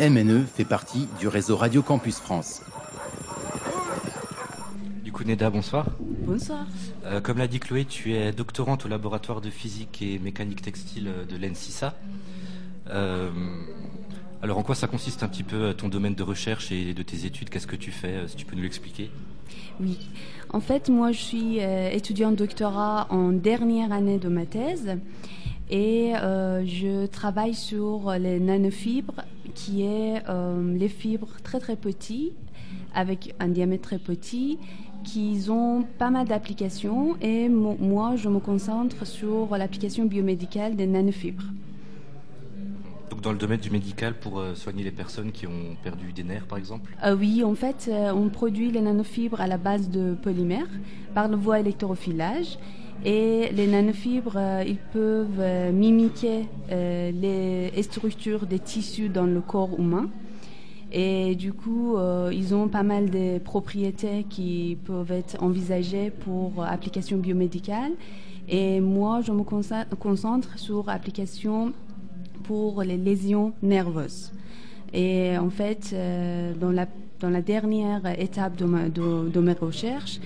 MNE fait partie du réseau Radio Campus France. Du coup, Neda, bonsoir. Bonsoir. Euh, comme l'a dit Chloé, tu es doctorante au laboratoire de physique et mécanique textile de l'ENSISA. Euh, alors, en quoi ça consiste un petit peu ton domaine de recherche et de tes études? Qu'est-ce que tu fais Si tu peux nous l'expliquer? Oui. En fait, moi, je suis euh, étudiante doctorat en dernière année de ma thèse et euh, je travaille sur les nanofibres, qui est euh, les fibres très très petits, avec un diamètre très petit, qui ont pas mal d'applications et moi, je me concentre sur l'application biomédicale des nanofibres. Donc dans le domaine du médical pour euh, soigner les personnes qui ont perdu des nerfs, par exemple? Oui, en fait, on produit les nanofibres à la base de polymères par le voie électrophilage et les nanofibres, euh, ils peuvent euh, mimiquer euh, les structures des tissus dans le corps humain. Et du coup, ils ont pas mal de propriétés qui peuvent être envisagées pour applications biomédicales. Et moi, je me concentre sur l'application pour les lésions nerveuses. Et en fait, dans, la, dernière étape de mes recherches,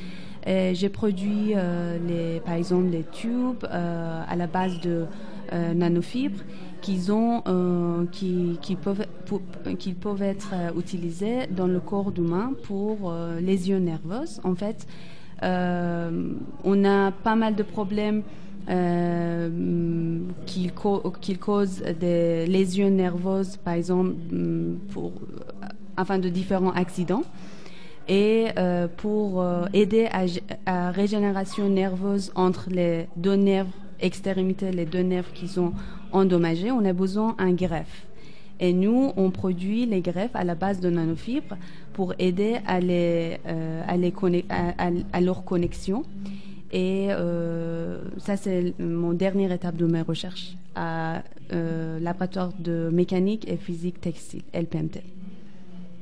j'ai produit, euh, les, par exemple, les tubes euh, à la base de euh, nanofibres qui, peuvent, être utilisés dans le corps humain pour lésions nerveuses. En fait, on a pas mal de problèmes qui, causent des lésions nerveuses, par exemple, pour, afin de différents accidents et euh, pour euh, aider à, la régénération nerveuse entre les deux nerfs extrémités, les deux nerfs qui sont endommagés, on a besoin d'un greffe. Et nous, on produit les greffes à la base de nanofibres pour aider à, euh, à, à, leur connexion. Et ça, c'est mon dernière étape de mes recherches à laboratoire de mécanique et physique textile, LPMT.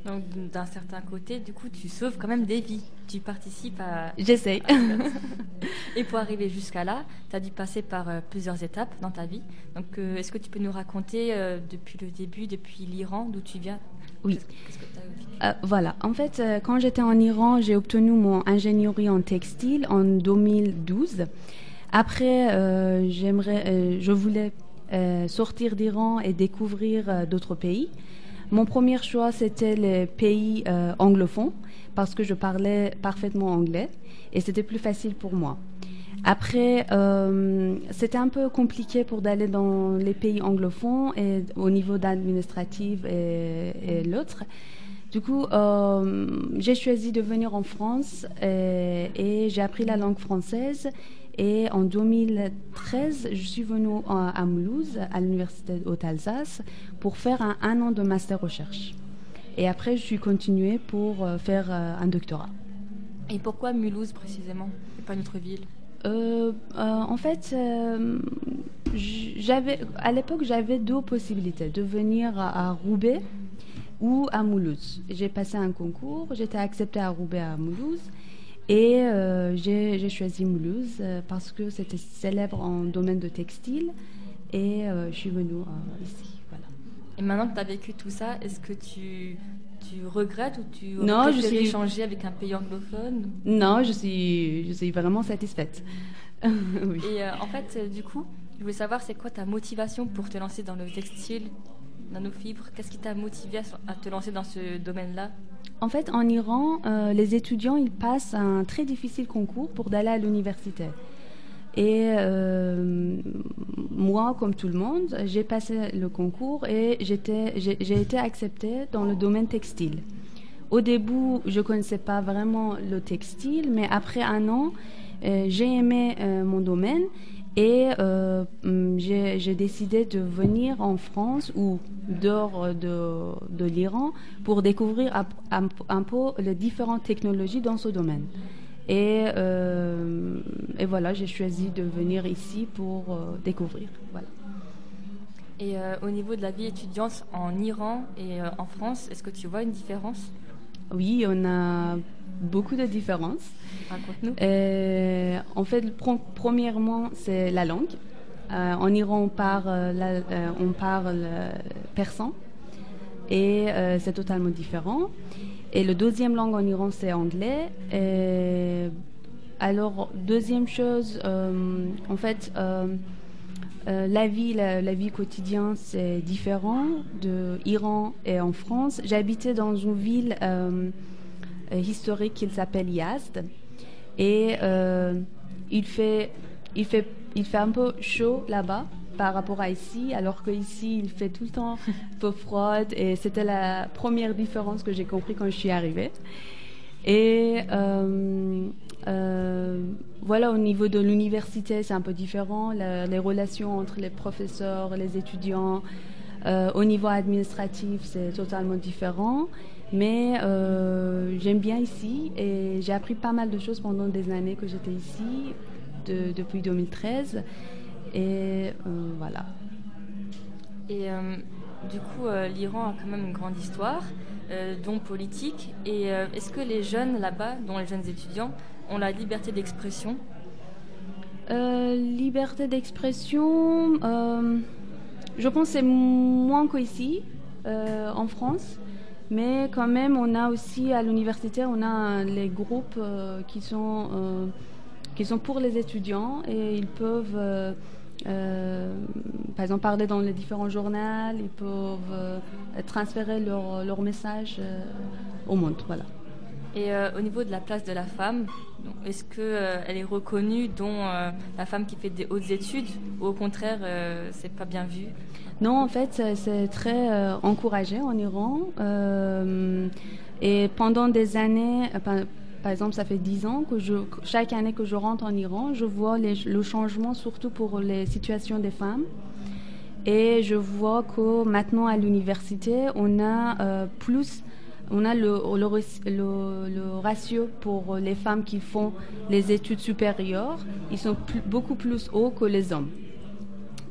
Donc d'un certain côté, du coup, tu sauves quand même des vies. Tu participes à... J'essaie. Et pour arriver jusqu'à là, tu as dû passer par euh, plusieurs étapes dans ta vie. Donc euh, est-ce que tu peux nous raconter euh, depuis le début, depuis l'Iran, d'où tu viens? Oui. voilà. En fait, quand j'étais en Iran, j'ai obtenu mon ingénierie en textile en 2012. Après, j'aimerais, je voulais sortir d'Iran et découvrir d'autres pays. Mon premier choix, c'était les pays euh, anglophones parce que je parlais parfaitement anglais et c'était plus facile pour moi. Après, euh, c'était un peu compliqué pour d'aller dans les pays anglophones et au niveau d'administratif et, l'autre. Du coup, euh, j'ai choisi de venir en France et, et j'ai appris la langue française et en 2013, je suis venue à Mulhouse, à l'université Haute-Alsace, pour faire un, an de master recherche. Et après, je suis continuée pour euh, faire euh, un doctorat. Et pourquoi Mulhouse précisément, et pas une autre ville? Euh, En fait, j'avais, à l'époque, j'avais deux possibilités de venir à, Roubaix ou à Mulhouse. J'ai passé un concours, j'étais acceptée à Roubaix à Mulhouse. Et euh, j'ai choisi Mulhouse euh, parce que c'était célèbre en domaine de textile et euh, je suis venue ici. Voilà. Et maintenant que tu as vécu tout ça, est-ce que tu, tu regrettes ou tu non, je suis... changer avec un pays anglophone? Non, je suis, je suis vraiment satisfaite. oui. Et en fait, du coup, je voulais savoir, c'est quoi ta motivation pour te lancer dans le textile, nanofibres Qu'est-ce qui t'a motivé à te lancer dans ce domaine-là? En fait, en Iran, euh, les étudiants ils passent un très difficile concours pour d'aller à l'université. Et euh, moi, comme tout le monde, j'ai passé le concours et j'ai été acceptée dans le domaine textile. Au début, je ne connaissais pas vraiment le textile, mais après un an, euh, j'ai aimé mon domaine et euh, mm, j'ai décidé de venir en France ou dehors de, de l'Iran pour découvrir un, peu les différentes technologies dans ce domaine. Et, euh, et voilà, j'ai choisi de venir ici pour euh, découvrir. Voilà. Et au niveau de la vie étudiante en Iran et en France, est-ce que tu vois une différence? Oui, on a beaucoup de différences. Euh, en fait, premièrement, c'est la langue. Euh, en Iran, on parle, euh, persan. et c'est totalement différent. Et le deuxième langue en Iran, c'est anglais. alors, deuxième chose, en fait, la vie, la, vie quotidienne, c'est différent de Iran et en France. J'habitais dans une ville historique qui s'appelle Yazd. Et il fait, il, fait, il fait un peu chaud là-bas par rapport à ici, alors qu'ici, il fait tout le temps un peu froid. Et c'était la première différence que j'ai compris quand je suis arrivée. Et euh, euh, voilà, au niveau de l'université, c'est un peu différent. les relations entre les professeurs, les étudiants, euh, au niveau administratif, c'est totalement différent. Mais j'aime bien ici et j'ai appris pas mal de choses pendant des années que j'étais ici, depuis 2013. Et voilà. Et du coup, l'Iran a quand même une grande histoire. Euh, dont politique. Et euh, est-ce que les jeunes là-bas, dont les jeunes étudiants, ont la liberté d'expression? Euh, Liberté d'expression, je pense que c'est moins qu'ici, en France. Mais quand même, on a aussi à l'université, on a les groupes qui, sont, qui sont pour les étudiants et ils peuvent euh, par exemple, parler dans les différents journaux, ils peuvent euh, transférer leur, leur message euh, au monde. Voilà. Et au niveau de la place de la femme, est-ce qu'elle elle est reconnue, dont la femme qui fait des hautes études, ou au contraire, c'est pas bien vu? Non, en fait, c'est très encouragé en Iran. et pendant des années, par exemple, ça fait dix ans que chaque année que je rentre en Iran, je vois le changement surtout pour les situations des femmes. Et je vois que maintenant à l'université, on a euh, plus, on a le, ratio pour les femmes qui font les études supérieures, ils sont beaucoup plus hauts que les hommes.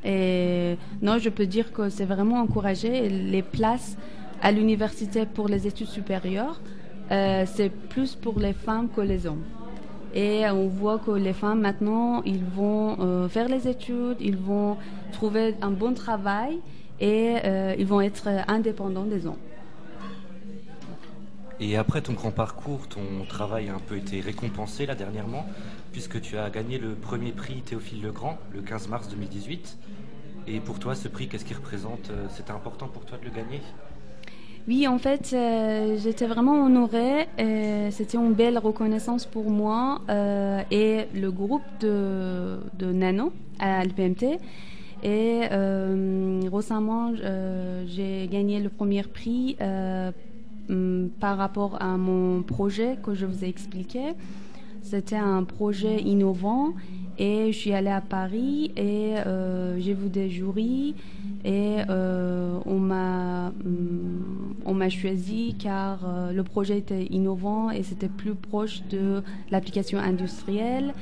Et non, je peux dire que c'est vraiment encouragé. Les places à l'université pour les études supérieures euh, c'est plus pour les femmes que les hommes. Et on voit que les femmes maintenant, ils vont euh, faire les études, ils vont trouver un bon travail et euh, ils vont être indépendants des hommes. Et après ton grand parcours, ton travail a un peu été récompensé là dernièrement, puisque tu as gagné le premier prix Théophile Legrand le 15 mars 2018. Et pour toi, ce prix, qu'est-ce qu'il représente? C'était important pour toi de le gagner? Oui, en fait, euh, j'étais vraiment honorée. C'était une belle reconnaissance pour moi euh, et le groupe de, Nano à l'PMT. Et euh, récemment, j'ai gagné le premier prix par rapport à mon projet que je vous ai expliqué. C'était un projet innovant et je suis allée à Paris et j'ai vu des jurys et euh, on m'a mm, on m'a choisi car euh, le projet était innovant et c'était plus proche de l'application industrielle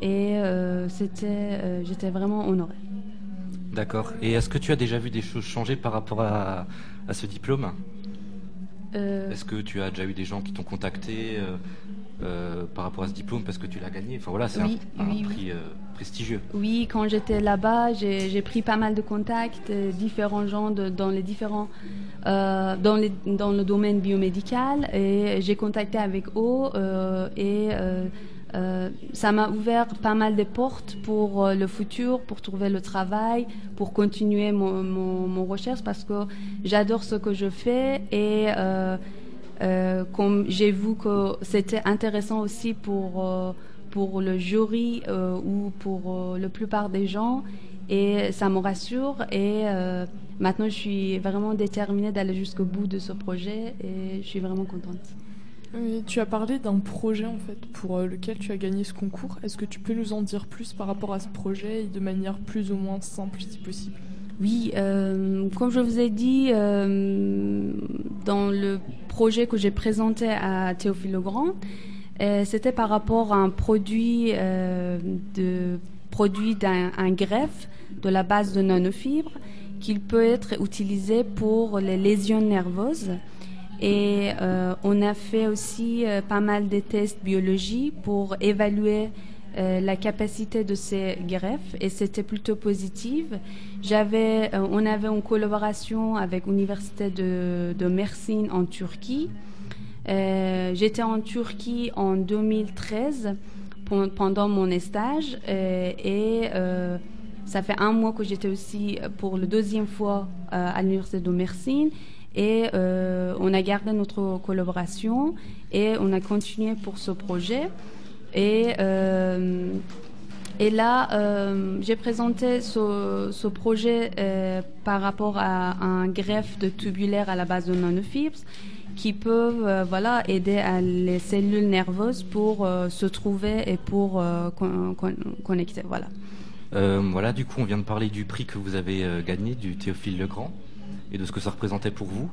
et euh, c'était j'étais vraiment honorée. D'accord. Et est-ce que tu as déjà vu des choses changer par rapport à ce diplôme? Est-ce que tu as déjà eu des gens qui t'ont contacté euh, par rapport à ce diplôme parce que tu l'as gagné? Enfin voilà, c'est un, prix euh, prestigieux. Oui, quand j'étais là-bas, j'ai pris pas mal de contacts, euh, différents gens dans les différents dans, les, dans le domaine biomédical et j'ai contacté avec eux et ça m'a ouvert pas mal de portes pour le futur, pour trouver le travail, pour continuer mon, recherche parce que j'adore ce que je fais et euh, comme j'ai vu que c'était intéressant aussi pour, euh, pour le jury euh, ou pour la plupart des gens. Et ça me rassure. Et maintenant, je suis vraiment déterminée d'aller jusqu'au bout de ce projet et je suis vraiment contente. Tu as parlé d'un projet en fait pour lequel tu as gagné ce concours. Est-ce que tu peux nous en dire plus par rapport à ce projet et de manière plus ou moins simple si possible? Oui, euh, comme je vous ai dit, euh, dans le projet que j'ai présenté à Théophile Legrand, euh, c'était par rapport à un produit, de, produit d'un greffe de la base de nanofibres qu'il peut être utilisé pour les lésions nerveuses. Et on a fait aussi pas mal de tests biologie pour évaluer la capacité de ces greffes et c'était plutôt positif. J'avais, on avait une collaboration avec l'université de, de Mersin en Turquie. J'étais en Turquie en 2013 pendant mon stage et ça fait un mois que j'étais aussi pour la deuxième fois à l'université de Mersin et euh, on a gardé notre collaboration et on a continué pour ce projet. Et, euh, et là, euh, j'ai présenté ce, ce projet par rapport à un greffe de tubulaire à la base de nanofibres qui peuvent voilà, aider à les cellules nerveuses pour se trouver et pour connecter. Voilà. voilà, du coup, on vient de parler du prix que vous avez gagné, du Théophile Legrand et de ce que ça représentait pour vous.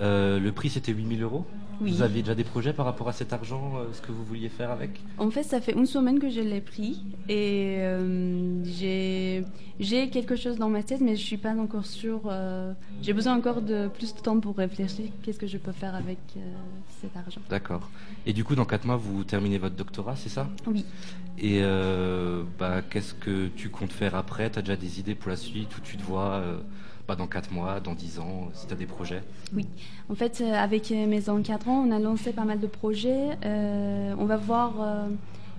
Euh, le prix, c'était 8000 euros. Vous aviez déjà des projets par rapport à cet argent, euh, ce que vous vouliez faire avec? En fait, ça fait une semaine que je l'ai pris et euh, j'ai quelque chose dans ma tête, mais je suis pas encore sûre. j'ai besoin encore de plus de temps pour réfléchir. Qu'est-ce que je peux faire avec cet argent D'accord. Et du coup, dans 4 mois, vous terminez votre doctorat, c'est ça? Oui. Et bah, qu'est-ce que tu comptes faire après? Tu as déjà des idées pour la suite? Où tu te vois pas dans 4 mois, dans 10 ans, si tu as des projets Oui, en fait, euh, avec euh, mes encadrants, on a lancé pas mal de projets. Euh, on va voir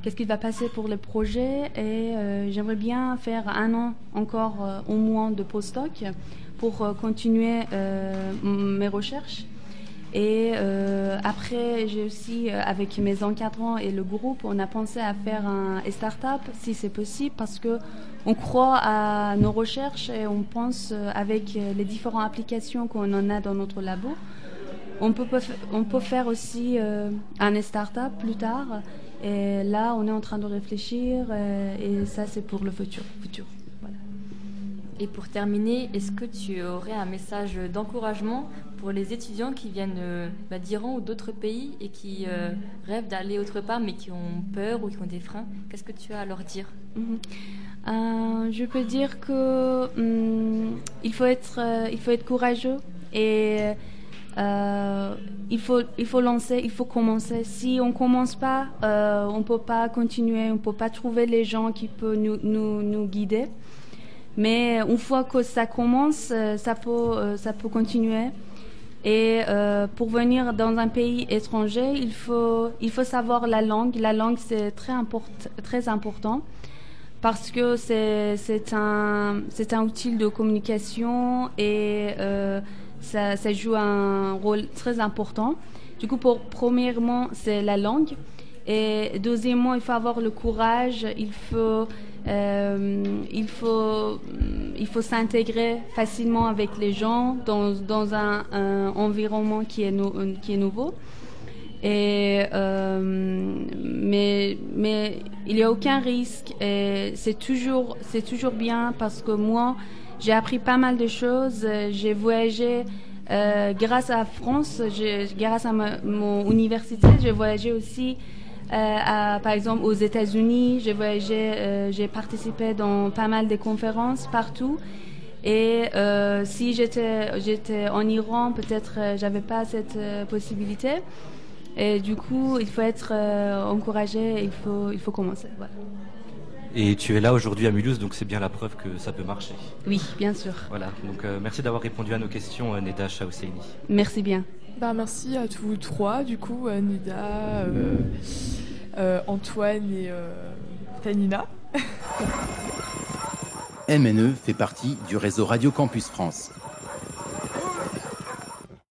qu'est-ce qui va passer pour les projets et j'aimerais bien faire un an encore au moins de postdoc pour continuer mes recherches. Et après, j'ai aussi, avec mes encadrants et le groupe, on a pensé à faire un start-up, si c'est possible, parce que on croit à nos recherches et on pense euh, avec euh, les différentes applications qu'on en a dans notre labo. On peut, on peut faire aussi euh, un start-up plus tard. Et là, on est en train de réfléchir et ça, c'est pour le futur. futur. Et pour terminer, est-ce que tu aurais un message d'encouragement pour les étudiants qui viennent bah, d'Iran ou d'autres pays et qui rêvent d'aller autre part mais qui ont peur ou qui ont des freins? Qu'est-ce que tu as à leur dire? Mhm. Euh, je peux dire que hum, il faut être, euh, il faut être courageux et euh, il faut, il faut lancer, il faut commencer. Si on commence pas, on peut pas continuer, on peut pas trouver les gens qui peuvent nous, nous, nous guider. Mais une fois que ça commence, ça peut, ça peut continuer. Et pour venir dans un pays étranger, il faut, il faut savoir la langue. La langue, c'est très, import, très important parce que c'est un, un outil de communication et euh, ça, joue un rôle très important. Du coup, pour, premièrement, c'est la langue. Et deuxièmement, il faut avoir le courage, il faut, euh, il faut, il faut s'intégrer facilement avec les gens dans, dans un, environnement qui est, qui est nouveau. Et, euh, mais, mais il n'y a aucun risque. Et c'est toujours, toujours bien parce que moi, j'ai appris pas mal de choses. J'ai voyagé euh, grâce à France, grâce à mon université. J'ai voyagé aussi, euh, à, par exemple, aux États-Unis. J'ai voyagé, euh, j'ai participé dans pas mal de conférences partout. Et euh, si j'étais, j'étais en Iran, peut-être euh, j'avais pas cette possibilité. Et du coup, il faut être euh, encouragé, il faut, il faut commencer. Et tu es là aujourd'hui à Mulhouse, donc c'est bien la preuve que ça peut marcher. Oui, bien sûr. Voilà, donc euh, merci d'avoir répondu à nos questions, euh, Neda Chaousseini. Merci bien. Bah, merci à tous trois, du coup, Neda, Antoine et Tanina. MNE fait partie du réseau Radio Campus France.